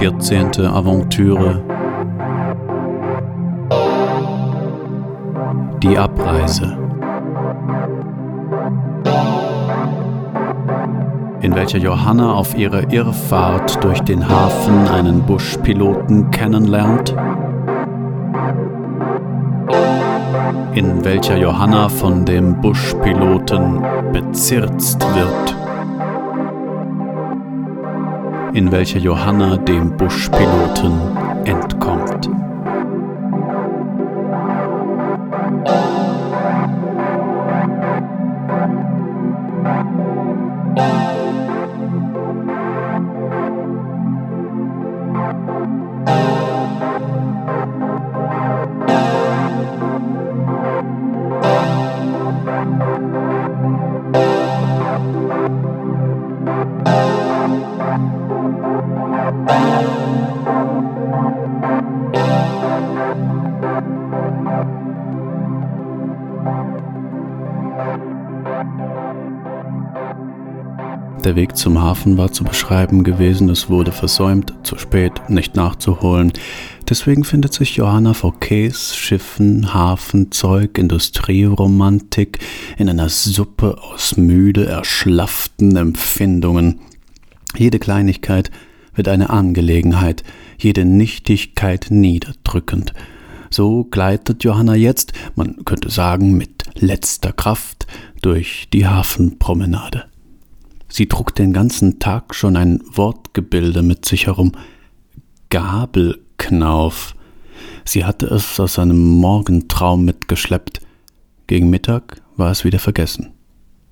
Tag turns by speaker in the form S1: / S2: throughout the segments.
S1: 14. Aventüre. Die Abreise. In welcher Johanna auf ihrer Irrfahrt durch den Hafen einen Buschpiloten kennenlernt, in welcher Johanna von dem Buschpiloten bezirzt wird, in welcher Johanna dem Buschpiloten entkommt. Der Weg zum Hafen war zu beschreiben gewesen, es wurde versäumt, zu spät, nicht nachzuholen. Deswegen findet sich Johanna Käs, Schiffen, Hafen, Zeug, Industrieromantik in einer Suppe aus müde, erschlafften Empfindungen. Jede Kleinigkeit wird eine Angelegenheit, jede Nichtigkeit niederdrückend. So gleitet Johanna jetzt, man könnte sagen mit letzter Kraft, durch die Hafenpromenade. Sie trug den ganzen Tag schon ein Wortgebilde mit sich herum. Gabelknauf. Sie hatte es aus einem Morgentraum mitgeschleppt. Gegen Mittag war es wieder vergessen.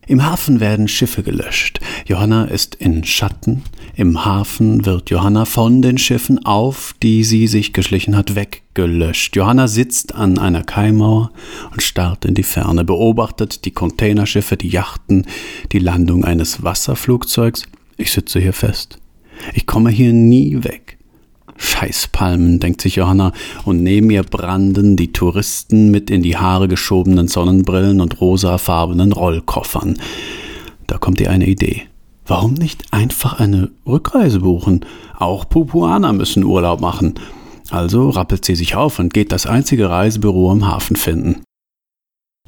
S1: Im Hafen werden Schiffe gelöscht. Johanna ist in Schatten. Im Hafen wird Johanna von den Schiffen, auf die sie sich geschlichen hat, weggelöscht. Johanna sitzt an einer Kaimauer und starrt in die Ferne, beobachtet die Containerschiffe, die Yachten, die Landung eines Wasserflugzeugs. Ich sitze hier fest. Ich komme hier nie weg. Scheißpalmen, denkt sich Johanna, und neben ihr branden die Touristen mit in die Haare geschobenen Sonnenbrillen und rosafarbenen Rollkoffern. Da kommt ihr eine Idee. Warum nicht einfach eine Rückreise buchen? Auch Pupuaner müssen Urlaub machen. Also rappelt sie sich auf und geht das einzige Reisebüro am Hafen finden.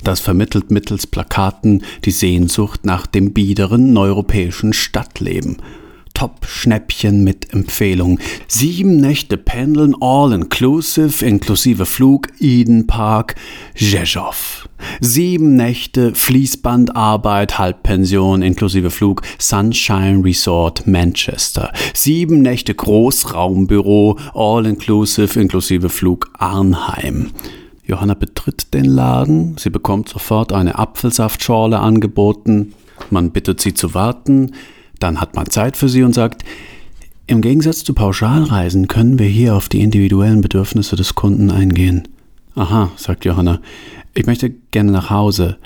S1: Das vermittelt mittels Plakaten die Sehnsucht nach dem biederen europäischen Stadtleben. Top-Schnäppchen mit Empfehlung. Sieben Nächte pendeln, all inclusive, inklusive Flug, Eden Park, Rzeszow. Sieben Nächte Fließbandarbeit, Halbpension, inklusive Flug, Sunshine Resort, Manchester. Sieben Nächte Großraumbüro, all inclusive, inklusive Flug, Arnheim. Johanna betritt den Laden, sie bekommt sofort eine Apfelsaftschorle angeboten, man bittet sie zu warten, dann hat man Zeit für sie und sagt, im Gegensatz zu Pauschalreisen können wir hier auf die individuellen Bedürfnisse des Kunden eingehen. Aha, sagt Johanna, ich möchte gerne nach Hause.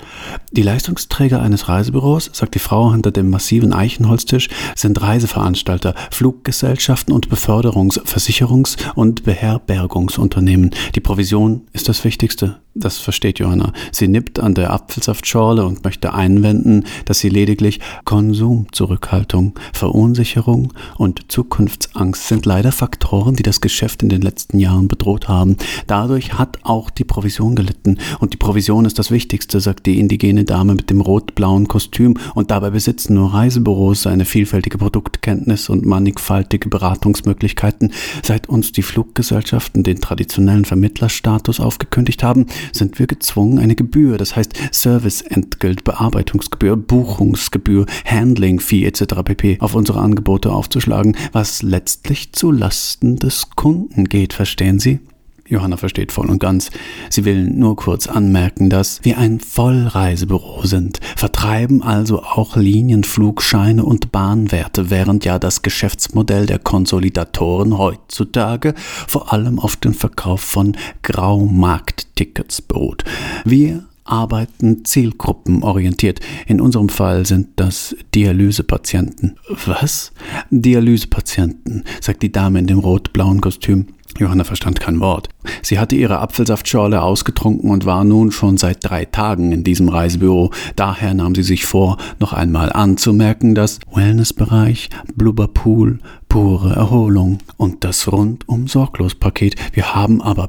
S1: Die Leistungsträger eines Reisebüros, sagt die Frau hinter dem massiven Eichenholztisch, sind Reiseveranstalter, Fluggesellschaften und Beförderungs-, Versicherungs- und Beherbergungsunternehmen. Die Provision ist das Wichtigste. Das versteht Johanna. Sie nippt an der Apfelsaftschorle und möchte einwenden, dass sie lediglich Konsumzurückhaltung, Verunsicherung und Zukunftsangst sind leider Faktoren, die das Geschäft in den letzten Jahren bedroht haben. Dadurch hat auch die Provision gelitten und die Provision ist das Wichtigste, sagt die indigene Dame mit dem rot-blauen Kostüm und dabei besitzen nur Reisebüros eine vielfältige Produktkenntnis und mannigfaltige Beratungsmöglichkeiten. Seit uns die Fluggesellschaften den traditionellen Vermittlerstatus aufgekündigt haben, sind wir gezwungen, eine Gebühr, das heißt Serviceentgelt, Bearbeitungsgebühr, Buchungsgebühr, Handling-Fee etc. pp. auf unsere Angebote aufzuschlagen, was letztlich zu Lasten des Kunden geht, verstehen Sie? Johanna versteht voll und ganz. Sie will nur kurz anmerken, dass wir ein Vollreisebüro sind, vertreiben also auch Linienflugscheine und Bahnwerte, während ja das Geschäftsmodell der Konsolidatoren heutzutage vor allem auf den Verkauf von Graumarkttickets beruht. Wir arbeiten zielgruppenorientiert. In unserem Fall sind das Dialysepatienten. Was? Dialysepatienten, sagt die Dame in dem rot-blauen Kostüm. Johanna verstand kein Wort. Sie hatte ihre Apfelsaftschorle ausgetrunken und war nun schon seit drei Tagen in diesem Reisebüro. Daher nahm sie sich vor, noch einmal anzumerken, dass Wellnessbereich, Blubberpool, pure Erholung und das rundum sorglos Paket. Wir haben aber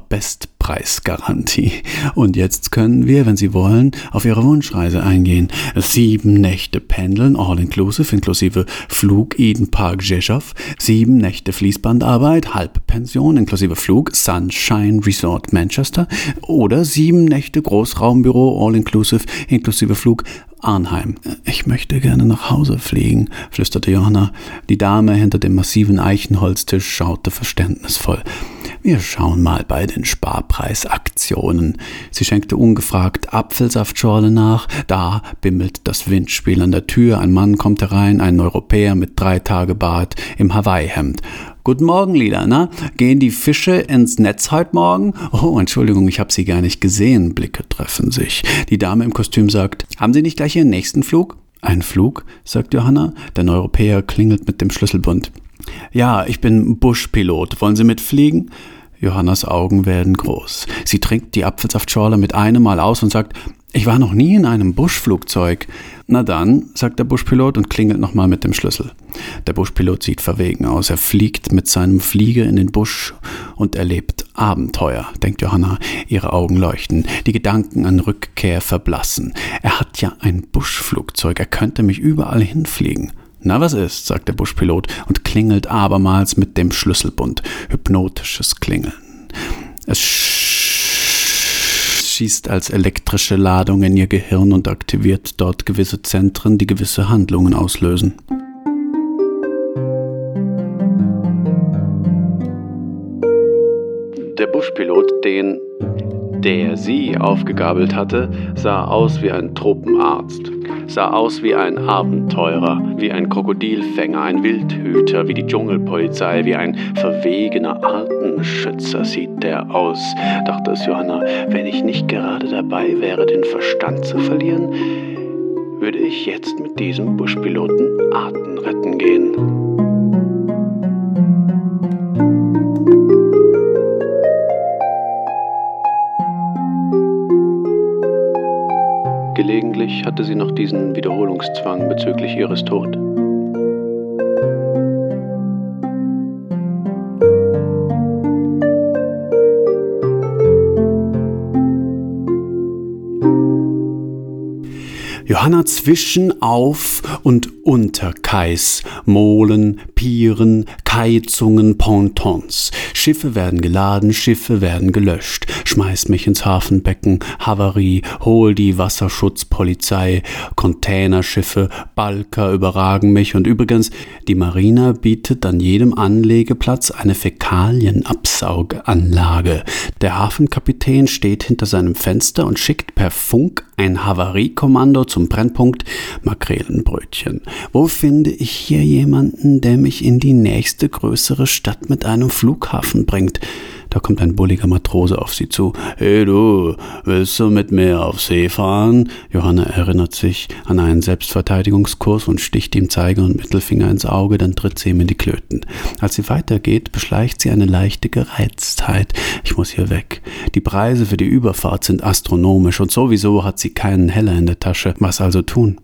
S1: Bestpreisgarantie. Und jetzt können wir, wenn Sie wollen, auf Ihre Wunschreise eingehen. Sieben Nächte Pendeln, all inclusive, inklusive Flug Eden Park Rzeszow, sieben Nächte Fließbandarbeit, Halbpension inklusive Flug Sunshine Resort Manchester oder sieben Nächte Großraumbüro, all inclusive, inklusive Flug Arnheim. Ich möchte gerne nach Hause fliegen, flüsterte Johanna. Die Dame hinter dem massiven Eichenholztisch schaute verständnisvoll. Wir schauen mal bei den Sparpreisaktionen. Sie schenkte ungefragt Apfelsaftschorle nach. Da bimmelt das Windspiel an der Tür. Ein Mann kommt herein, ein Europäer mit drei Tage Bart im Hawaii-Hemd. Guten Morgen, Lila, na? Gehen die Fische ins Netz heute Morgen? Oh, Entschuldigung, ich habe Sie gar nicht gesehen. Blicke treffen sich. Die Dame im Kostüm sagt, haben Sie nicht gleich Ihren nächsten Flug? Ein Flug? sagt Johanna. Der Europäer klingelt mit dem Schlüsselbund. Ja, ich bin Buschpilot. Wollen Sie mitfliegen? Johannas Augen werden groß. Sie trinkt die Apfelsaftschorle mit einem Mal aus und sagt, ich war noch nie in einem Buschflugzeug. Na dann, sagt der Buschpilot und klingelt nochmal mit dem Schlüssel. Der Buschpilot sieht verwegen aus. Er fliegt mit seinem Flieger in den Busch und erlebt Abenteuer, denkt Johanna. Ihre Augen leuchten, die Gedanken an Rückkehr verblassen. Er hat ja ein Buschflugzeug, er könnte mich überall hinfliegen. Na, was ist? sagt der Buschpilot und klingelt abermals mit dem Schlüsselbund. Hypnotisches Klingeln. Es schießt als elektrische Ladung in ihr Gehirn und aktiviert dort gewisse Zentren, die gewisse Handlungen auslösen. Der Buschpilot, den der sie aufgegabelt hatte, sah aus wie ein Tropenarzt, sah aus wie ein Abenteurer, wie ein Krokodilfänger, ein Wildhüter, wie die Dschungelpolizei, wie ein verwegener Artenschützer sieht der aus, dachte es Johanna. Wenn ich nicht gerade dabei wäre, den Verstand zu verlieren, würde ich jetzt mit diesem Buschpiloten Arten retten gehen. Gelegentlich hatte sie noch diesen Wiederholungszwang bezüglich ihres Tod. Johanna zwischen Auf- und Unterkais, Molen, Pieren, Keizungen, Pontons. Schiffe werden geladen, Schiffe werden gelöscht. Schmeiß mich ins Hafenbecken, Havarie, hol die Wasserschutzpolizei, Containerschiffe, Balker überragen mich und übrigens, die Marina bietet an jedem Anlegeplatz eine Fäkalienabsauganlage. Der Hafenkapitän steht hinter seinem Fenster und schickt per Funk ein Havariekommando zum Brennpunkt Makrelenbrötchen. Wo finde ich hier jemanden, der mich in die nächste größere Stadt mit einem Flughafen bringt? Da kommt ein bulliger Matrose auf sie zu. Hey du, willst du mit mir auf See fahren? Johanna erinnert sich an einen Selbstverteidigungskurs und sticht ihm Zeiger und Mittelfinger ins Auge, dann tritt sie ihm in die Klöten. Als sie weitergeht, beschleicht sie eine leichte Gereiztheit. Ich muss hier weg. Die Preise für die Überfahrt sind astronomisch und sowieso hat sie keinen Heller in der Tasche. Was also tun?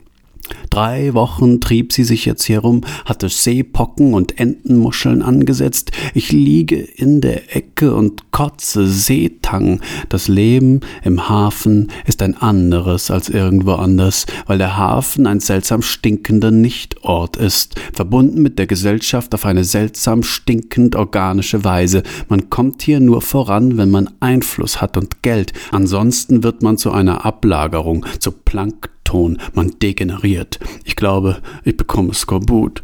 S1: Drei Wochen trieb sie sich jetzt herum, hatte Seepocken und Entenmuscheln angesetzt. Ich liege in der Ecke und kotze Seetang. Das Leben im Hafen ist ein anderes als irgendwo anders, weil der Hafen ein seltsam stinkender Nichtort ist, verbunden mit der Gesellschaft auf eine seltsam stinkend organische Weise. Man kommt hier nur voran, wenn man Einfluss hat und Geld. Ansonsten wird man zu einer Ablagerung, zu Plankton Ton, man degeneriert. Ich glaube, ich bekomme Skorbut.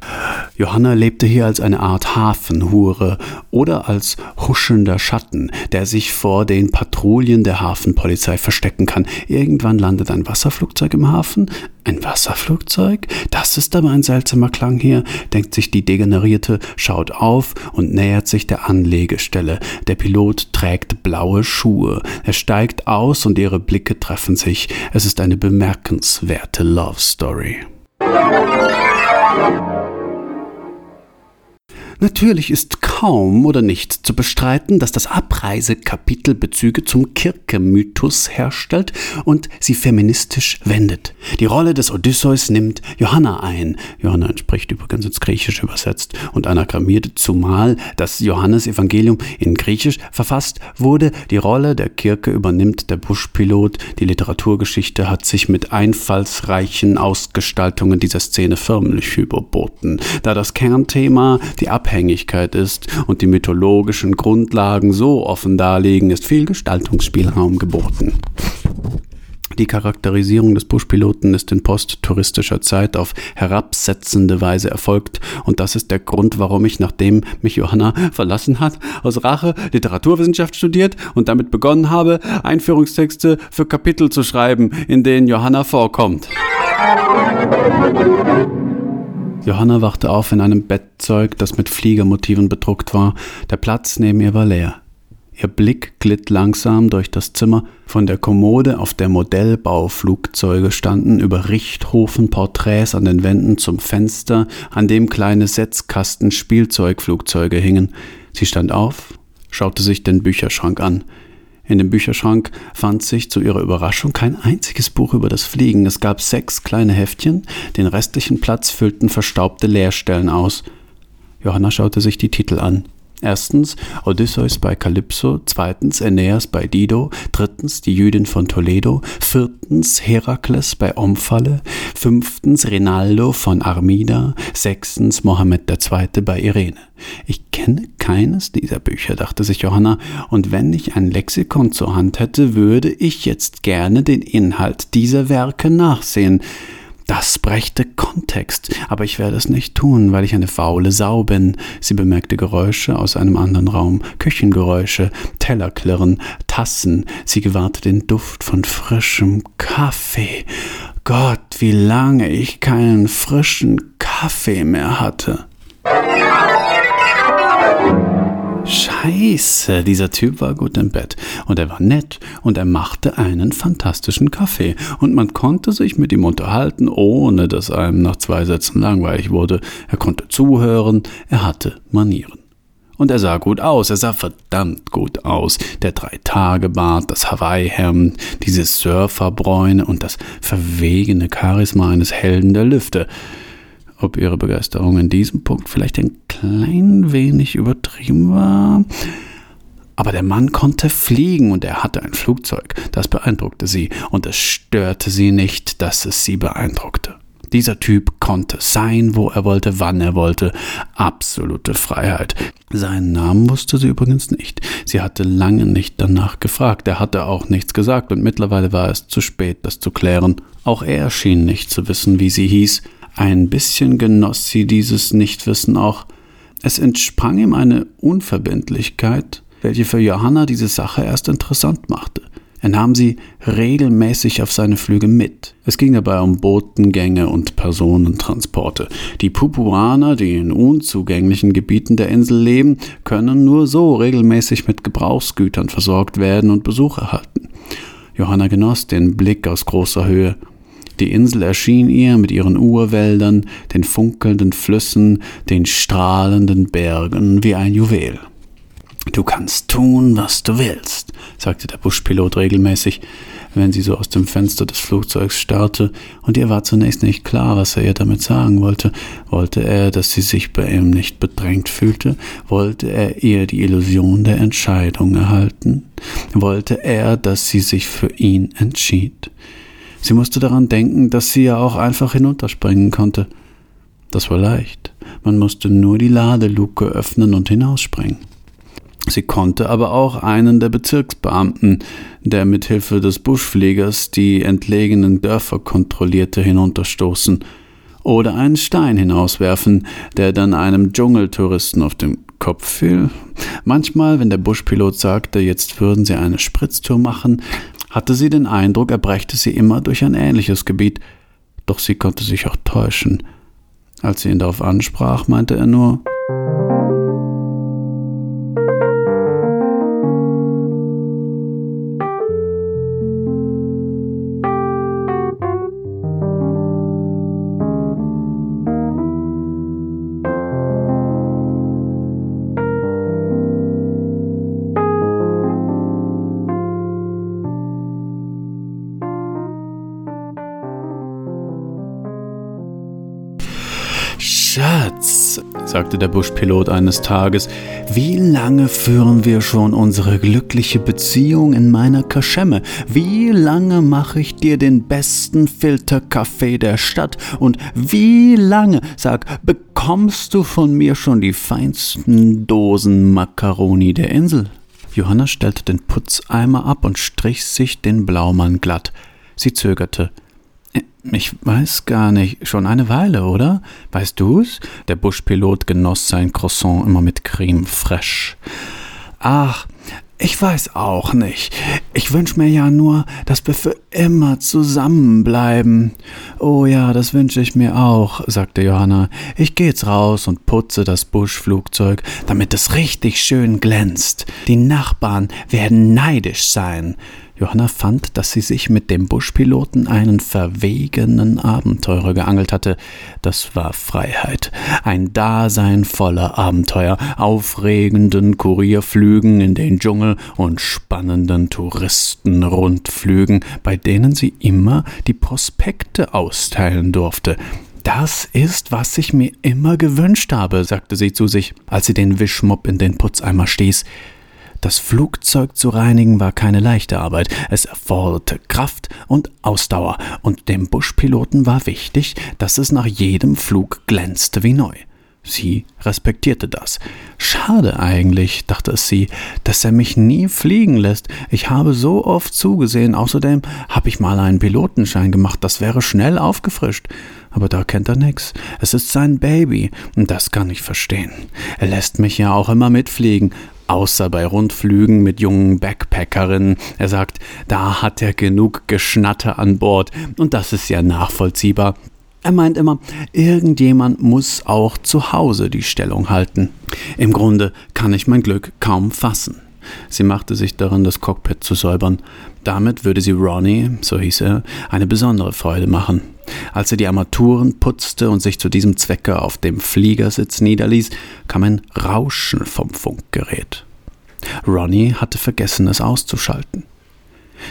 S1: Johanna lebte hier als eine Art Hafenhure oder als huschelnder Schatten, der sich vor den Patrouillen der Hafenpolizei verstecken kann. Irgendwann landet ein Wasserflugzeug im Hafen. Ein Wasserflugzeug? Das ist aber ein seltsamer Klang hier, denkt sich die Degenerierte, schaut auf und nähert sich der Anlegestelle. Der Pilot trägt blaue Schuhe. Er steigt aus und ihre Blicke treffen sich. Es ist eine bemerkenswerte Love Story. Natürlich ist kaum oder nicht zu bestreiten, dass das Abreisekapitel Bezüge zum Kirke-Mythos herstellt und sie feministisch wendet. Die Rolle des Odysseus nimmt Johanna ein. Johanna entspricht übrigens ins Griechische übersetzt und anagrammiert, zumal das Johannesevangelium in Griechisch verfasst wurde. Die Rolle der Kirke übernimmt der Buschpilot. Die Literaturgeschichte hat sich mit einfallsreichen Ausgestaltungen dieser Szene förmlich überboten. Da das Kernthema die Abhängigkeit ist und die mythologischen Grundlagen so offen darlegen, ist viel Gestaltungsspielraum geboten. Die Charakterisierung des Buschpiloten ist in posttouristischer Zeit auf herabsetzende Weise erfolgt und das ist der Grund, warum ich, nachdem mich Johanna verlassen hat, aus Rache Literaturwissenschaft studiert und damit begonnen habe, Einführungstexte für Kapitel zu schreiben, in denen Johanna vorkommt. Johanna wachte auf in einem Bettzeug, das mit Fliegermotiven bedruckt war. Der Platz neben ihr war leer. Ihr Blick glitt langsam durch das Zimmer. Von der Kommode, auf der Modellbauflugzeuge standen, über Richthofen-Porträts an den Wänden zum Fenster, an dem kleine Setzkasten Spielzeugflugzeuge hingen. Sie stand auf, schaute sich den Bücherschrank an. In dem Bücherschrank fand sich zu ihrer Überraschung kein einziges Buch über das Fliegen. Es gab sechs kleine Heftchen, den restlichen Platz füllten verstaubte Leerstellen aus. Johanna schaute sich die Titel an. Erstens Odysseus bei Kalypso, zweitens Aeneas bei Dido, drittens die Jüdin von Toledo, viertens Herakles bei Omphalle, fünftens Rinaldo von Armida, sechstens Mohammed II. bei Irene. Ich kenne keines dieser Bücher, dachte sich Johanna, und wenn ich ein Lexikon zur Hand hätte, würde ich jetzt gerne den Inhalt dieser Werke nachsehen. Das brächte Kontext, aber ich werde es nicht tun, weil ich eine faule Sau bin. Sie bemerkte Geräusche aus einem anderen Raum, Küchengeräusche, Tellerklirren, Tassen. Sie gewahrte den Duft von frischem Kaffee. Gott, wie lange ich keinen frischen Kaffee mehr hatte. Scheiße, dieser Typ war gut im Bett und er war nett und er machte einen fantastischen Kaffee und man konnte sich mit ihm unterhalten, ohne dass einem nach zwei Sätzen langweilig wurde. Er konnte zuhören, er hatte Manieren. Und er sah gut aus, er sah verdammt gut aus. Der Drei-Tage-Bart, das Hawaii-Hemd, diese Surferbräune und das verwegene Charisma eines Helden der Lüfte ob ihre Begeisterung in diesem Punkt vielleicht ein klein wenig übertrieben war. Aber der Mann konnte fliegen und er hatte ein Flugzeug. Das beeindruckte sie und es störte sie nicht, dass es sie beeindruckte. Dieser Typ konnte sein, wo er wollte, wann er wollte. Absolute Freiheit. Seinen Namen wusste sie übrigens nicht. Sie hatte lange nicht danach gefragt. Er hatte auch nichts gesagt und mittlerweile war es zu spät, das zu klären. Auch er schien nicht zu wissen, wie sie hieß. Ein bisschen genoss sie dieses Nichtwissen auch. Es entsprang ihm eine Unverbindlichkeit, welche für Johanna diese Sache erst interessant machte. Er nahm sie regelmäßig auf seine Flüge mit. Es ging dabei um Botengänge und Personentransporte. Die Pupuaner, die in unzugänglichen Gebieten der Insel leben, können nur so regelmäßig mit Gebrauchsgütern versorgt werden und Besuch erhalten. Johanna genoss den Blick aus großer Höhe. Die Insel erschien ihr mit ihren Urwäldern, den funkelnden Flüssen, den strahlenden Bergen wie ein Juwel. Du kannst tun, was du willst, sagte der Buschpilot regelmäßig, wenn sie so aus dem Fenster des Flugzeugs starrte, und ihr war zunächst nicht klar, was er ihr damit sagen wollte. Wollte er, dass sie sich bei ihm nicht bedrängt fühlte? Wollte er ihr die Illusion der Entscheidung erhalten? Wollte er, dass sie sich für ihn entschied? Sie musste daran denken, dass sie ja auch einfach hinunterspringen konnte. Das war leicht. Man musste nur die Ladeluke öffnen und hinausspringen. Sie konnte aber auch einen der Bezirksbeamten, der mit Hilfe des Buschfliegers die entlegenen Dörfer kontrollierte, hinunterstoßen oder einen Stein hinauswerfen, der dann einem Dschungeltouristen auf den Kopf fiel. Manchmal, wenn der Buschpilot sagte, jetzt würden sie eine Spritztour machen, hatte sie den Eindruck, er brächte sie immer durch ein ähnliches Gebiet, doch sie konnte sich auch täuschen. Als sie ihn darauf ansprach, meinte er nur Sagte der Buschpilot eines Tages, wie lange führen wir schon unsere glückliche Beziehung in meiner Kaschemme? Wie lange mache ich dir den besten Filterkaffee der Stadt? Und wie lange, sag, bekommst du von mir schon die feinsten Dosen Makaroni der Insel? Johanna stellte den Putzeimer ab und strich sich den Blaumann glatt. Sie zögerte. Ich weiß gar nicht. Schon eine Weile, oder? Weißt du's? Der Buschpilot genoss sein Croissant immer mit Creme fraiche. Ach, ich weiß auch nicht. Ich wünsch mir ja nur, dass wir für immer zusammenbleiben. Oh ja, das wünsche ich mir auch, sagte Johanna. Ich geh jetzt raus und putze das Buschflugzeug, damit es richtig schön glänzt. Die Nachbarn werden neidisch sein. Johanna fand, dass sie sich mit dem Buschpiloten einen verwegenen Abenteurer geangelt hatte. Das war Freiheit. Ein Dasein voller Abenteuer, aufregenden Kurierflügen in den Dschungel und spannenden Touristenrundflügen, bei denen sie immer die Prospekte austeilen durfte. Das ist, was ich mir immer gewünscht habe, sagte sie zu sich, als sie den Wischmopp in den Putzeimer stieß. Das Flugzeug zu reinigen war keine leichte Arbeit. Es erforderte Kraft und Ausdauer, und dem Buschpiloten war wichtig, dass es nach jedem Flug glänzte wie neu. Sie respektierte das. Schade eigentlich, dachte es sie, dass er mich nie fliegen lässt. Ich habe so oft zugesehen. Außerdem habe ich mal einen Pilotenschein gemacht. Das wäre schnell aufgefrischt. Aber da kennt er nix. Es ist sein Baby. Und das kann ich verstehen. Er lässt mich ja auch immer mitfliegen außer bei Rundflügen mit jungen Backpackerinnen. Er sagt, da hat er genug Geschnatter an Bord und das ist ja nachvollziehbar. Er meint immer, irgendjemand muss auch zu Hause die Stellung halten. Im Grunde kann ich mein Glück kaum fassen. Sie machte sich daran, das Cockpit zu säubern. Damit würde sie Ronnie, so hieß er, eine besondere Freude machen. Als sie die Armaturen putzte und sich zu diesem Zwecke auf dem Fliegersitz niederließ, kam ein Rauschen vom Funkgerät. Ronnie hatte vergessen, es auszuschalten.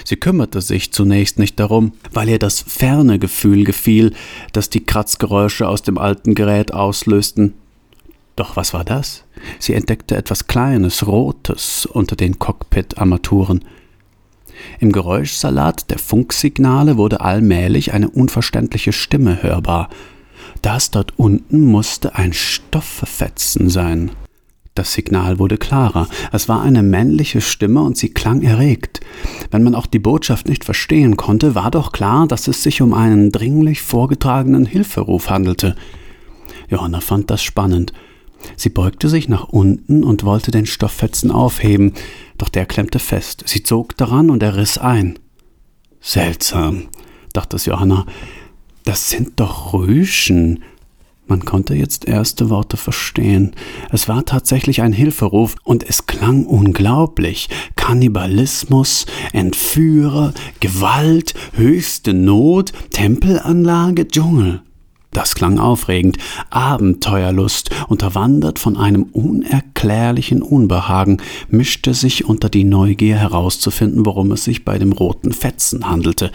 S1: Sie kümmerte sich zunächst nicht darum, weil ihr das ferne Gefühl gefiel, das die Kratzgeräusche aus dem alten Gerät auslösten. Doch was war das? Sie entdeckte etwas Kleines, Rotes unter den Cockpit-Armaturen. Im Geräuschsalat der Funksignale wurde allmählich eine unverständliche Stimme hörbar. Das dort unten musste ein Stofffetzen sein. Das Signal wurde klarer. Es war eine männliche Stimme und sie klang erregt. Wenn man auch die Botschaft nicht verstehen konnte, war doch klar, dass es sich um einen dringlich vorgetragenen Hilferuf handelte. Johanna fand das spannend. Sie beugte sich nach unten und wollte den Stofffetzen aufheben, doch der klemmte fest. Sie zog daran und er riss ein. Seltsam, dachte Johanna. Das sind doch Rüschen. Man konnte jetzt erste Worte verstehen. Es war tatsächlich ein Hilferuf und es klang unglaublich. Kannibalismus, Entführer, Gewalt, höchste Not, Tempelanlage, Dschungel. Das klang aufregend, Abenteuerlust, unterwandert von einem unerklärlichen Unbehagen, mischte sich unter die Neugier herauszufinden, worum es sich bei dem roten Fetzen handelte.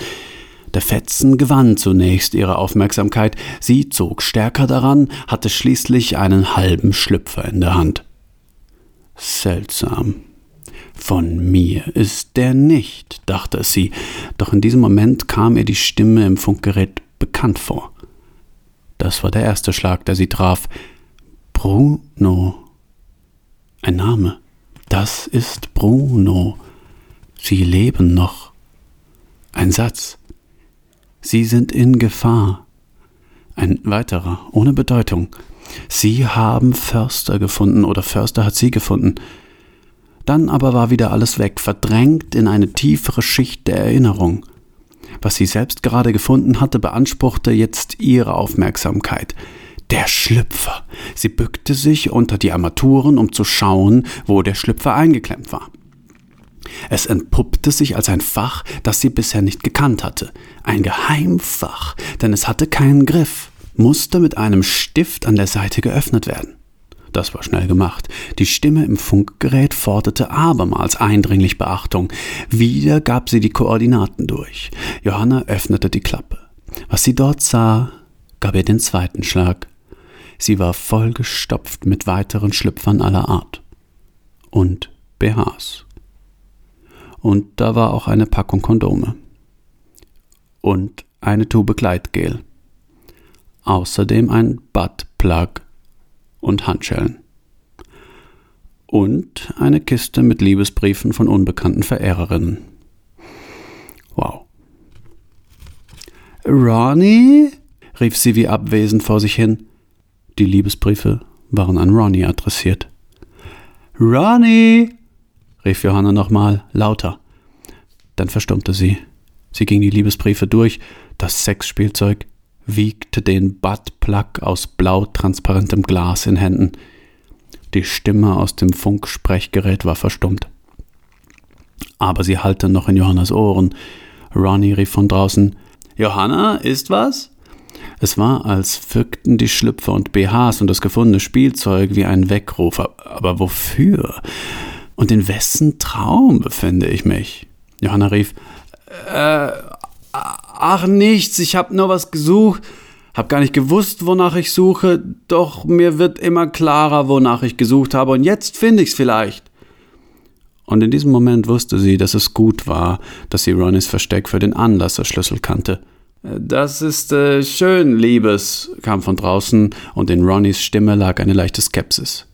S1: Der Fetzen gewann zunächst ihre Aufmerksamkeit, sie zog stärker daran, hatte schließlich einen halben Schlüpfer in der Hand. Seltsam. Von mir ist der nicht, dachte sie, doch in diesem Moment kam ihr die Stimme im Funkgerät bekannt vor. Das war der erste Schlag, der sie traf. Bruno. Ein Name. Das ist Bruno. Sie leben noch. Ein Satz. Sie sind in Gefahr. Ein weiterer, ohne Bedeutung. Sie haben Förster gefunden oder Förster hat sie gefunden. Dann aber war wieder alles weg, verdrängt in eine tiefere Schicht der Erinnerung. Was sie selbst gerade gefunden hatte, beanspruchte jetzt ihre Aufmerksamkeit. Der Schlüpfer. Sie bückte sich unter die Armaturen, um zu schauen, wo der Schlüpfer eingeklemmt war. Es entpuppte sich als ein Fach, das sie bisher nicht gekannt hatte. Ein Geheimfach, denn es hatte keinen Griff, musste mit einem Stift an der Seite geöffnet werden. Das war schnell gemacht. Die Stimme im Funkgerät forderte abermals eindringlich Beachtung. Wieder gab sie die Koordinaten durch. Johanna öffnete die Klappe. Was sie dort sah, gab ihr den zweiten Schlag. Sie war vollgestopft mit weiteren Schlüpfern aller Art. Und BHs. Und da war auch eine Packung Kondome. Und eine Tube Gleitgel. Außerdem ein Buttplug und Handschellen. Und eine Kiste mit Liebesbriefen von unbekannten Verehrerinnen. Wow. Ronnie? rief sie wie abwesend vor sich hin. Die Liebesbriefe waren an Ronnie adressiert. Ronnie! rief Johanna nochmal, lauter. Dann verstummte sie. Sie ging die Liebesbriefe durch. Das Sexspielzeug wiegte den Buttplug aus blau transparentem Glas in Händen. Die Stimme aus dem Funksprechgerät war verstummt. Aber sie hallte noch in Johannas Ohren. Ronnie rief von draußen: Johanna, ist was? Es war, als wirkten die Schlüpfer und BHs und das gefundene Spielzeug wie ein Weckruf. Aber wofür? Und in wessen Traum befinde ich mich? Johanna rief: Äh, ach nichts, ich hab nur was gesucht. Hab gar nicht gewusst, wonach ich suche, doch mir wird immer klarer, wonach ich gesucht habe, und jetzt finde ich's vielleicht. Und in diesem Moment wusste sie, dass es gut war, dass sie Ronnys Versteck für den Anlasserschlüssel kannte. Das ist äh, schön, Liebes, kam von draußen, und in Ronnys Stimme lag eine leichte Skepsis.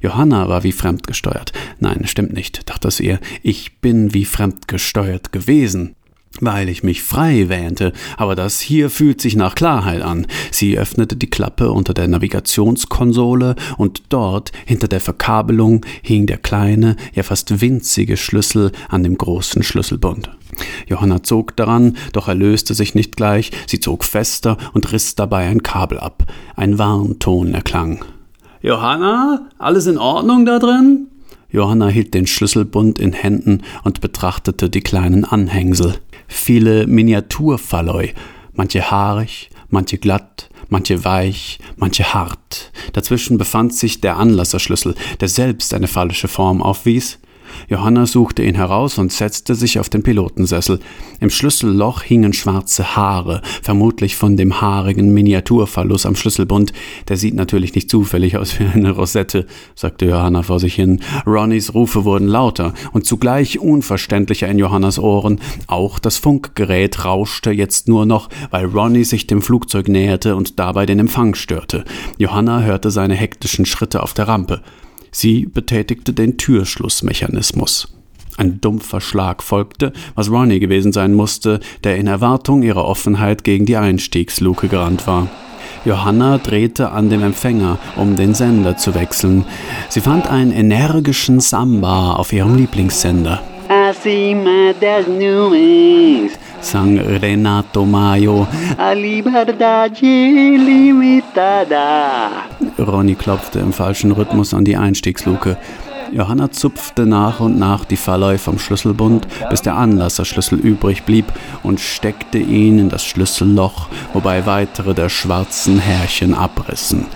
S1: Johanna war wie fremdgesteuert. Nein, stimmt nicht, dachte es ihr. Ich bin wie fremdgesteuert gewesen weil ich mich frei wähnte, aber das hier fühlt sich nach Klarheit an. Sie öffnete die Klappe unter der Navigationskonsole und dort, hinter der Verkabelung, hing der kleine, ja fast winzige Schlüssel an dem großen Schlüsselbund. Johanna zog daran, doch er löste sich nicht gleich, sie zog fester und riss dabei ein Kabel ab. Ein Warnton erklang. Johanna, alles in Ordnung da drin? Johanna hielt den Schlüsselbund in Händen und betrachtete die kleinen Anhängsel viele Miniaturfalloi, manche haarig, manche glatt, manche weich, manche hart. Dazwischen befand sich der Anlasserschlüssel, der selbst eine phallische Form aufwies, Johanna suchte ihn heraus und setzte sich auf den Pilotensessel. Im Schlüsselloch hingen schwarze Haare, vermutlich von dem haarigen Miniaturphallus am Schlüsselbund. Der sieht natürlich nicht zufällig aus wie eine Rosette, sagte Johanna vor sich hin. Ronnys Rufe wurden lauter und zugleich unverständlicher in Johannas Ohren. Auch das Funkgerät rauschte jetzt nur noch, weil Ronny sich dem Flugzeug näherte und dabei den Empfang störte. Johanna hörte seine hektischen Schritte auf der Rampe. Sie betätigte den Türschlussmechanismus. Ein dumpfer Schlag folgte, was Ronnie gewesen sein musste, der in Erwartung ihrer Offenheit gegen die Einstiegsluke gerannt war. Johanna drehte an dem Empfänger, um den Sender zu wechseln. Sie fand einen energischen Samba auf ihrem Lieblingssender. Acima das nuvens, sang Renato Maio. A liberdade limitada. Ronny klopfte im falschen Rhythmus an die Einstiegsluke. Johanna zupfte nach und nach die Fallei vom Schlüsselbund, bis der Anlasserschlüssel übrig blieb und steckte ihn in das Schlüsselloch, wobei weitere der schwarzen Härchen abrissen.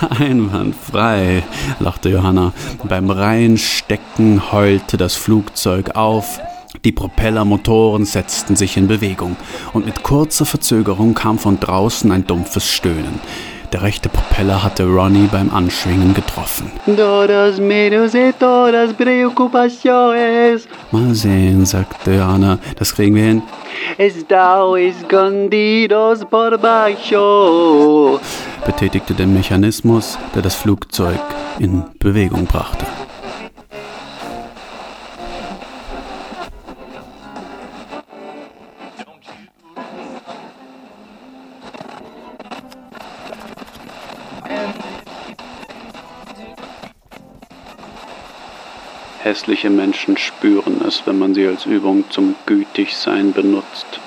S1: Einwandfrei, lachte Johanna. Beim Reinstecken heulte das Flugzeug auf. Die Propellermotoren setzten sich in Bewegung, und mit kurzer Verzögerung kam von draußen ein dumpfes Stöhnen. Der rechte Propeller hatte Ronnie beim Anschwingen getroffen. Mal sehen, sagte Johanna, das kriegen wir hin. Betätigte den Mechanismus, der das Flugzeug in Bewegung brachte. Hässliche Menschen spüren es, wenn man sie als Übung zum Gütigsein benutzt.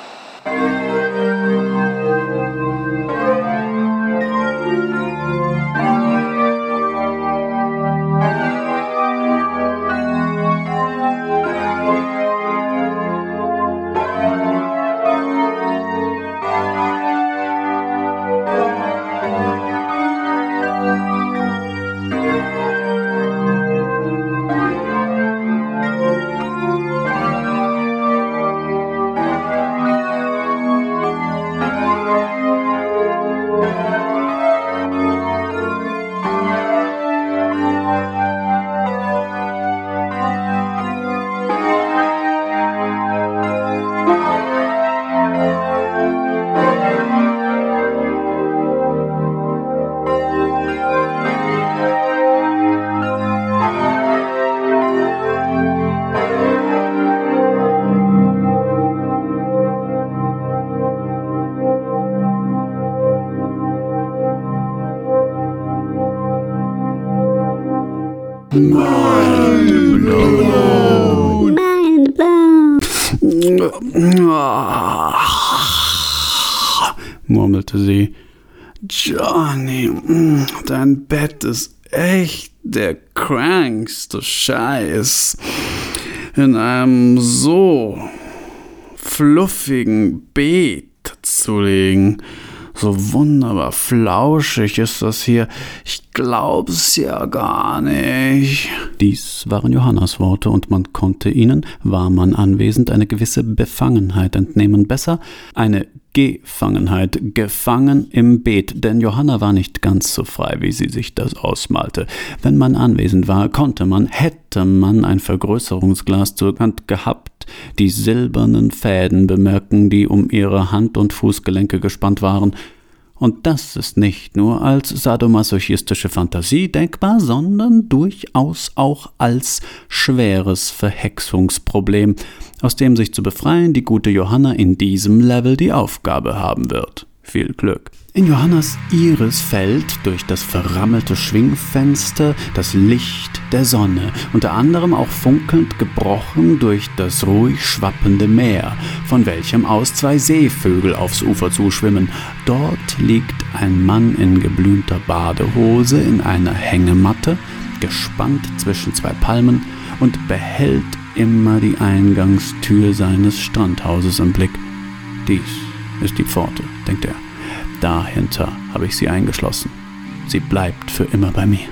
S1: Murmelte sie. Johnny, dein Bett ist echt der krankste Scheiß. In einem so fluffigen Beet zu legen. So wunderbar flauschig ist das hier. Ich glaub's ja gar nicht. Dies waren Johannas Worte und man konnte ihnen, war man anwesend, eine gewisse Befangenheit entnehmen. Besser eine Gefangenheit, gefangen im Beet, denn Johanna war nicht ganz so frei, wie sie sich das ausmalte. Wenn man anwesend war, konnte man, hätte man ein Vergrößerungsglas zur Hand gehabt, die silbernen Fäden bemerken, die um ihre Hand- und Fußgelenke gespannt waren, und das ist nicht nur als sadomasochistische Fantasie denkbar, sondern durchaus auch als schweres Verhexungsproblem, aus dem sich zu befreien die gute Johanna in diesem Level die Aufgabe haben wird. Viel Glück. In Johannas Iris fällt durch das verrammelte Schwingfenster das Licht der Sonne, unter anderem auch funkelnd gebrochen durch das ruhig schwappende Meer, von welchem aus zwei Seevögel aufs Ufer zuschwimmen. Dort liegt ein Mann in geblümter Badehose in einer Hängematte, gespannt zwischen zwei Palmen und behält immer die Eingangstür seines Strandhauses im Blick. Dies ist die Pforte, denkt er. Dahinter habe ich sie eingeschlossen. Sie bleibt für immer bei mir.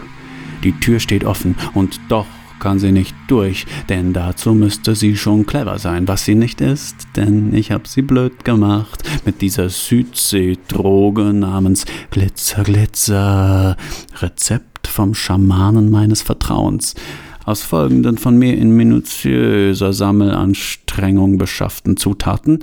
S1: Die Tür steht offen und doch kann sie nicht durch, denn dazu müsste sie schon clever sein, was sie nicht ist, denn ich habe sie blöd gemacht mit dieser Südseedroge namens Glitzer Glitzer, Rezept vom Schamanen meines Vertrauens aus folgenden von mir in minutiöser Sammelanstrengung beschafften Zutaten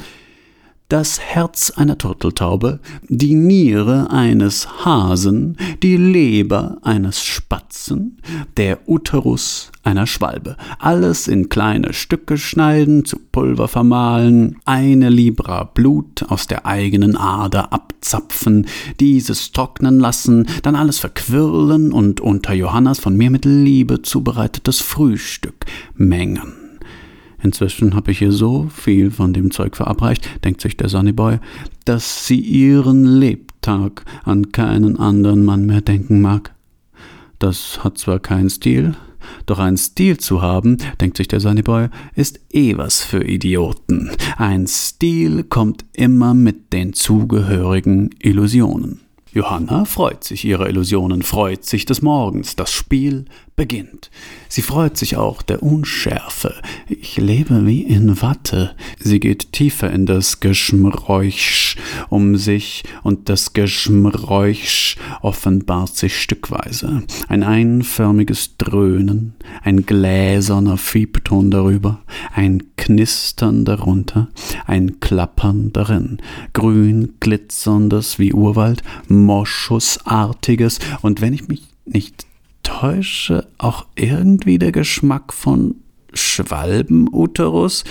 S1: das Herz einer Turteltaube, die Niere eines Hasen, die Leber eines Spatzen, der Uterus einer Schwalbe. Alles in kleine Stücke schneiden, zu Pulver vermahlen, eine Libra Blut aus der eigenen Ader abzapfen, dieses trocknen lassen, dann alles verquirlen und unter Johannas von mir mit Liebe zubereitetes Frühstück mengen. Inzwischen habe ich ihr so viel von dem Zeug verabreicht, denkt sich der Sunnyboy, dass sie ihren Lebtag an keinen anderen Mann mehr denken mag. Das hat zwar keinen Stil, doch einen Stil zu haben, denkt sich der Sunnyboy, ist eh was für Idioten. Ein Stil kommt immer mit den zugehörigen Illusionen. Johanna freut sich ihrer Illusionen, freut sich des Morgens. Das Spiel beginnt. Sie freut sich auch der Unschärfe. Ich lebe wie in Watte. Sie geht tiefer in das Geschmräuch um sich und das Geschmräuch offenbart sich stückweise. Ein einförmiges Dröhnen, ein gläserner Fiebton darüber, ein Knistern darunter, ein Klappern darin, grün glitzerndes wie Urwald, Moschusartiges und wenn ich mich nicht täusche, auch irgendwie der Geschmack von Schwalbenuterus.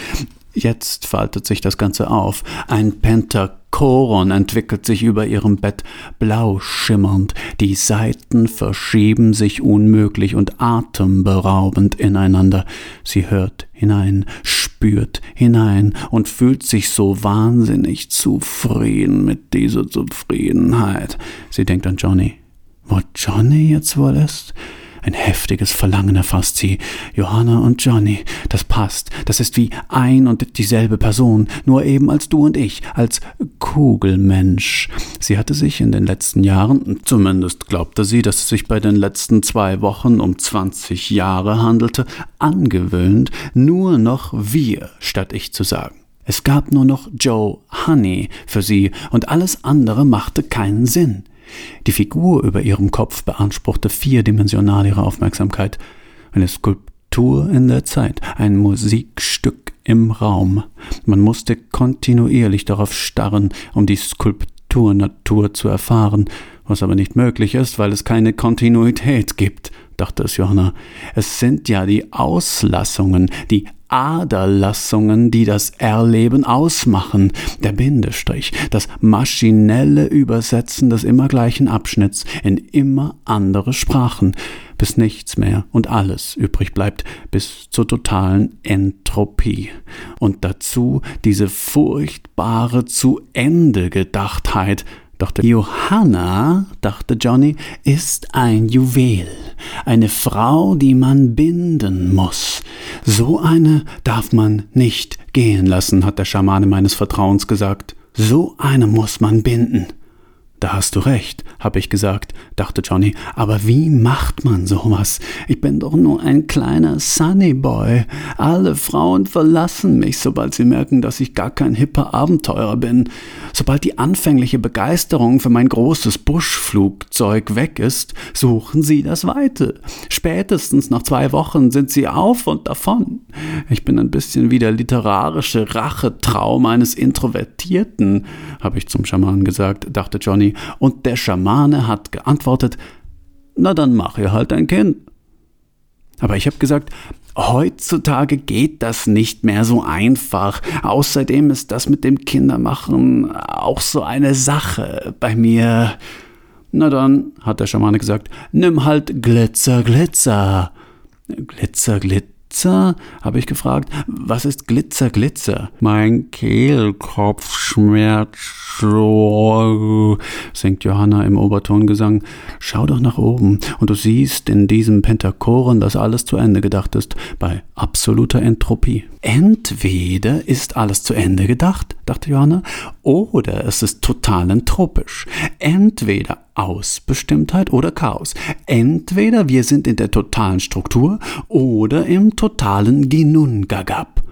S1: Jetzt faltet sich das Ganze auf. Ein Pentakoron entwickelt sich über ihrem Bett, blau schimmernd. Die Seiten verschieben sich unmöglich und atemberaubend ineinander. Sie hört hinein, spürt hinein und fühlt sich so wahnsinnig zufrieden mit dieser Zufriedenheit. Sie denkt an Johnny. Wo Johnny jetzt wohl ist? Ein heftiges Verlangen erfasst sie. Johanna und Johnny, das passt. Das ist wie ein und dieselbe Person, nur eben als du und ich, als Kugelmensch. Sie hatte sich in den letzten Jahren, zumindest glaubte sie, dass es sich bei den letzten zwei Wochen um 20 Jahre handelte, angewöhnt, nur noch wir statt ich zu sagen. Es gab nur noch Joe Honey für sie und alles andere machte keinen Sinn. Die Figur über ihrem Kopf beanspruchte vierdimensional ihre Aufmerksamkeit. Eine Skulptur in der Zeit, ein Musikstück im Raum. Man musste kontinuierlich darauf starren, um die Skulpturnatur zu erfahren, was aber nicht möglich ist, weil es keine Kontinuität gibt, dachte es Johanna. Es sind ja die Auslassungen, die Aderlassungen, die das Erleben ausmachen, der Bindestrich, das maschinelle Übersetzen des immer gleichen Abschnitts in immer andere Sprachen, bis nichts mehr und alles übrig bleibt, bis zur totalen Entropie. Und dazu diese furchtbare zu Ende Gedachtheit, doch der Johanna, dachte Johnny, ist ein Juwel, eine Frau, die man binden muss. So eine darf man nicht gehen lassen, hat der Schamane meines Vertrauens gesagt. So eine muss man binden. Da hast du recht, hab ich gesagt, dachte Johnny, aber wie macht man sowas? Ich bin doch nur ein kleiner Sunnyboy. Alle Frauen verlassen mich, sobald sie merken, dass ich gar kein hipper Abenteurer bin. Sobald die anfängliche Begeisterung für mein großes Buschflugzeug weg ist, suchen sie das Weite. Spätestens nach zwei Wochen sind sie auf und davon. Ich bin ein bisschen wie der literarische Rachetraum eines Introvertierten, habe ich zum Schaman gesagt, dachte Johnny Und der Schamane hat geantwortet, na dann mach ihr halt ein Kind. Aber ich habe gesagt, heutzutage geht das nicht mehr so einfach. Außerdem ist das mit dem Kindermachen auch so eine Sache bei mir. Na dann, hat der Schamane gesagt, nimm halt Glitzer, Glitzer. Glitzer, Glitzer. Glitzer? habe ich gefragt. Was ist Glitzer, Glitzer? Mein Kehlkopf schmerzt so, singt Johanna im Obertongesang. Schau doch nach oben und du siehst in diesem Pentachoren, dass alles zu Ende gedacht ist, bei absoluter Entropie. Entweder ist alles zu Ende gedacht, dachte Johanna, oder es ist total entropisch. Entweder Ausbestimmtheit oder Chaos. Entweder wir sind in der totalen Struktur oder im totalen Ginun-Gagab.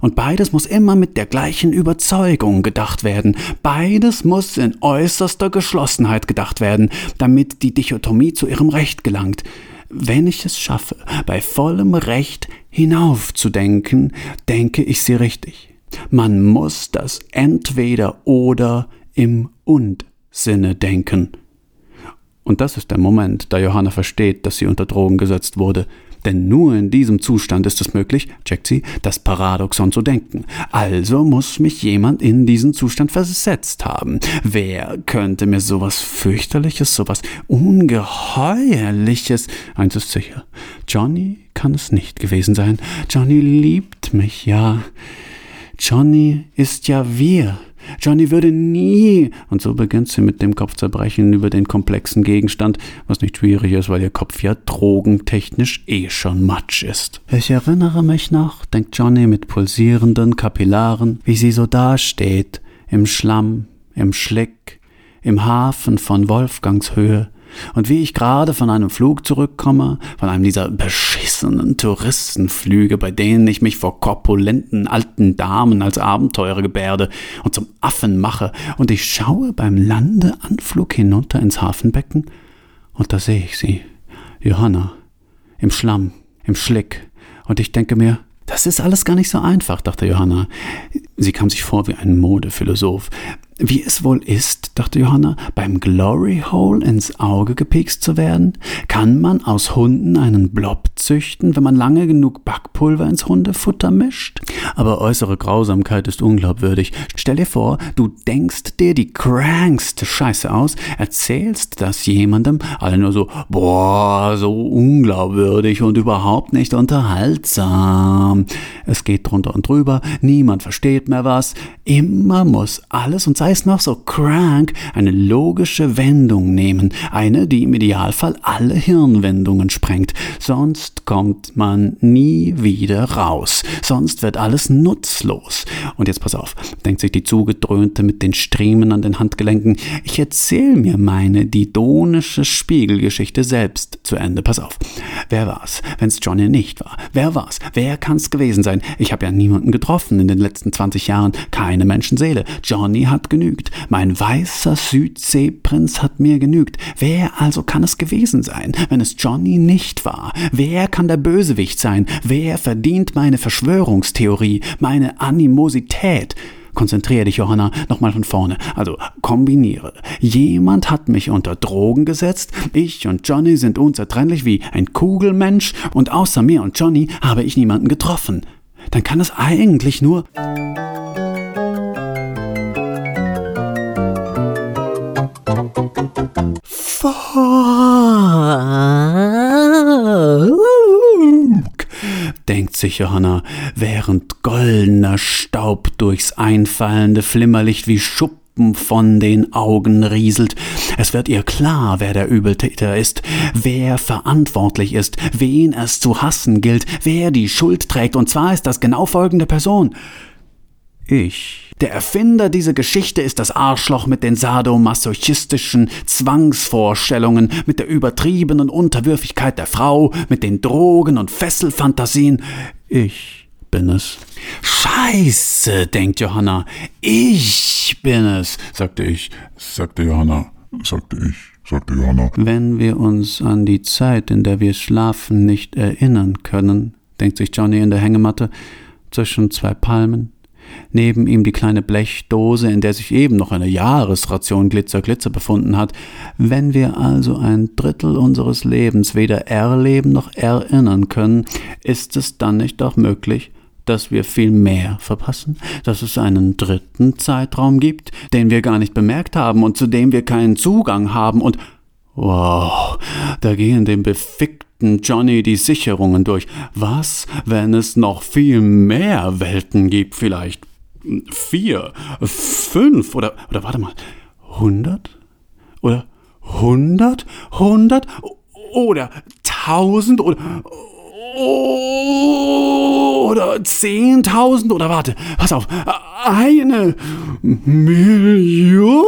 S1: Und beides muss immer mit der gleichen Überzeugung gedacht werden. Beides muss in äußerster Geschlossenheit gedacht werden, damit die Dichotomie zu ihrem Recht gelangt. Wenn ich es schaffe, bei vollem Recht hinaufzudenken, denke ich sie richtig. Man muss das entweder oder im Und-Sinne denken. Und das ist der Moment, da Johanna versteht, dass sie unter Drogen gesetzt wurde. Denn nur in diesem Zustand ist es möglich, checkt sie, das Paradoxon zu denken. Also muss mich jemand in diesen Zustand versetzt haben. Wer könnte mir sowas fürchterliches, sowas ungeheuerliches, eins ist sicher, Johnny kann es nicht gewesen sein. Johnny liebt mich, ja. Johnny ist ja wir. Johnny würde nie. Und so beginnt sie mit dem Kopfzerbrechen über den komplexen Gegenstand, was nicht schwierig ist, weil ihr Kopf ja drogentechnisch eh schon Matsch ist. Ich erinnere mich noch, denkt Johnny mit pulsierenden Kapillaren, wie sie so dasteht, im Schlamm, im Schlick, im Hafen von Wolfgangshöhe, und wie ich gerade von einem Flug zurückkomme, von einem dieser beschissenen Touristenflüge, bei denen ich mich vor korpulenten alten Damen als Abenteurer gebärde und zum Affen mache, und ich schaue beim Landeanflug hinunter ins Hafenbecken, und da sehe ich sie, Johanna, im Schlamm, im Schlick, und ich denke mir, das ist alles gar nicht so einfach, dachte Johanna. Sie kam sich vor wie ein Modephilosoph. Wie es wohl ist, dachte Johanna, beim Glory Hole ins Auge gepikst zu werden? Kann man aus Hunden einen Blob züchten, wenn man lange genug Backpulver ins Hundefutter mischt? Aber äußere Grausamkeit ist unglaubwürdig. Stell dir vor, du denkst dir die krankste Scheiße aus, erzählst das jemandem, alle nur so, boah, so unglaubwürdig und überhaupt nicht unterhaltsam. Es geht drunter und drüber, niemand versteht mehr was, immer muss alles und sei es noch so crank, eine logische Wendung nehmen, eine, die im Idealfall alle Hirnwendungen sprengt, sonst kommt man nie wieder raus, sonst wird alles nutzlos. Und jetzt pass auf, denkt sich die Zugedröhnte mit den Striemen an den Handgelenken, ich erzähl mir meine didonische Spiegelgeschichte selbst zu Ende, pass auf. Wer war's, wenn's Johnny nicht war? Wer war's? Wer kann's gewesen sein? Ich habe ja niemanden getroffen in den letzten 20 Jahren, keine Menschenseele. Johnny hat genug genügt. Mein weißer Südseeprinz hat mir genügt. Wer also kann es gewesen sein, wenn es Johnny nicht war? Wer kann der Bösewicht sein? Wer verdient meine Verschwörungstheorie, meine Animosität? Konzentriere dich, Johanna, nochmal von vorne. Also kombiniere. Jemand hat mich unter Drogen gesetzt, ich und Johnny sind unzertrennlich wie ein Kugelmensch und außer mir und Johnny habe ich niemanden getroffen. dann kann es eigentlich nur. Volk, denkt sich Johanna, während goldener Staub durchs einfallende Flimmerlicht wie Schuppen von den Augen rieselt. Es wird ihr klar, wer der Übeltäter ist, wer verantwortlich ist, wen es zu hassen gilt, wer die Schuld trägt, und zwar ist das genau folgende Person. Ich. Der Erfinder dieser Geschichte ist das Arschloch mit den sadomasochistischen Zwangsvorstellungen, mit der übertriebenen Unterwürfigkeit der Frau, mit den Drogen und Fesselfantasien. Ich bin es. Scheiße, denkt Johanna. Ich bin es, sagte ich,
S2: sagte Johanna, sagte ich, sagte Johanna.
S1: Wenn wir uns an die Zeit, in der wir schlafen, nicht erinnern können, denkt sich Johnny in der Hängematte, zwischen zwei Palmen, neben ihm die kleine Blechdose, in der sich eben noch eine Jahresration Glitzer Glitzer befunden hat. Wenn wir also ein Drittel unseres Lebens weder erleben noch erinnern können, ist es dann nicht auch möglich, dass wir viel mehr verpassen, dass es einen dritten Zeitraum gibt, den wir gar nicht bemerkt haben und zu dem wir keinen Zugang haben und wow, da gehen dem befickten Johnny die Sicherungen durch. Was, wenn es noch viel mehr Welten gibt, vielleicht vier, fünf oder, oder warte mal, hundert? Oder hundert, hundert oder tausend oder oder zehntausend oder warte, pass auf, eine Million.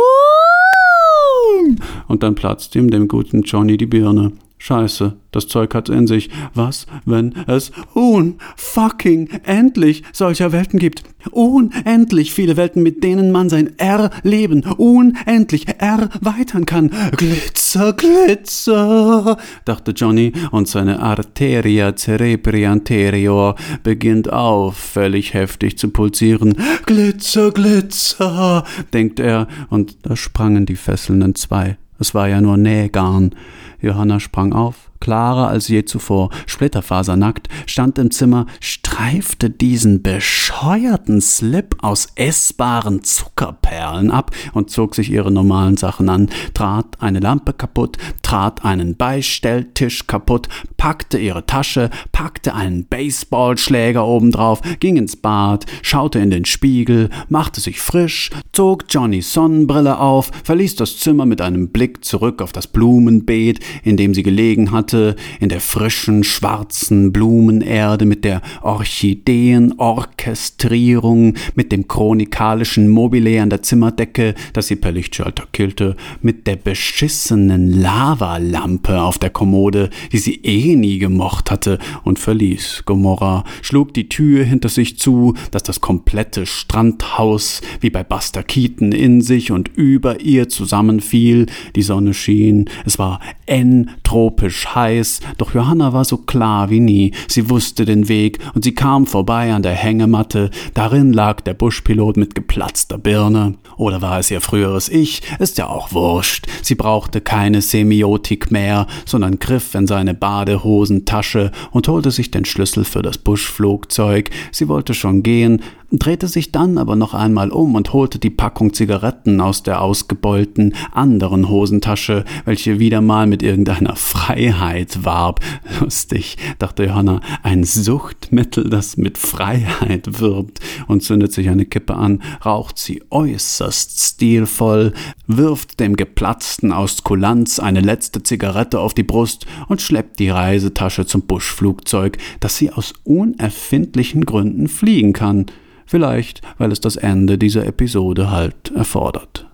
S1: Und dann platzt ihm dem guten Johnny die Birne. Scheiße, das Zeug hat's in sich. Was, wenn es unfucking endlich solcher Welten gibt? Unendlich viele Welten, mit denen man sein Erleben unendlich erweitern kann. Glitzer, Glitzer, dachte Johnny, und seine Arteria cerebri anterior beginnt auffällig heftig zu pulsieren. Glitzer, Glitzer, denkt er, und da sprangen die fesselnden zwei. Es war ja nur Nähgarn. Johanna sprang auf, klarer als je zuvor, splitterfasernackt, stand im Zimmer, streifte diesen bescheuerten Slip aus essbaren Zuckerperlen ab und zog sich ihre normalen Sachen an, trat eine Lampe kaputt, trat einen Beistelltisch kaputt, packte ihre Tasche, packte einen Baseballschläger obendrauf, ging ins Bad, schaute in den Spiegel, machte sich frisch, zog Johnnys Sonnenbrille auf, verließ das Zimmer mit einem Blick zurück auf das Blumenbeet, in dem sie gelegen hatte, in der frischen, schwarzen Blumenerde mit der Orchideenorchestrierung, mit dem chronikalischen Mobile an der Zimmerdecke, das sie per Lichtschalter killte, mit der beschissenen Lavalampe auf der Kommode, die sie eh nie gemocht hatte, und verließ Gomorra, schlug die Tür hinter sich zu, dass das komplette Strandhaus wie bei Buster Keaton in sich und über ihr zusammenfiel, die Sonne schien, es war entropisch heiß, doch Johanna war so klar wie nie, sie wusste den Weg und sie kam vorbei an der Hängematte, darin lag der Buschpilot mit geplatzter Birne. Oder war es ihr früheres Ich? Ist ja auch wurscht. Sie brauchte keine Semiotik mehr, sondern griff in seine Badehosentasche und holte sich den Schlüssel für das Buschflugzeug. Sie wollte schon gehen, drehte sich dann aber noch einmal um und holte die Packung Zigaretten aus der ausgebeulten anderen Hosentasche, welche wieder mal mit irgendeiner Freiheit warb. Lustig, dachte Johanna, ein Suchtmittel, das mit Freiheit wirbt, und zündet sich eine Kippe an, raucht sie äußerst stilvoll, wirft dem Geplatzten aus Kulanz eine letzte Zigarette auf die Brust und schleppt die Reisetasche zum Buschflugzeug, das sie aus unerfindlichen Gründen fliegen kann. Vielleicht, weil es das Ende dieser Episode halt erfordert.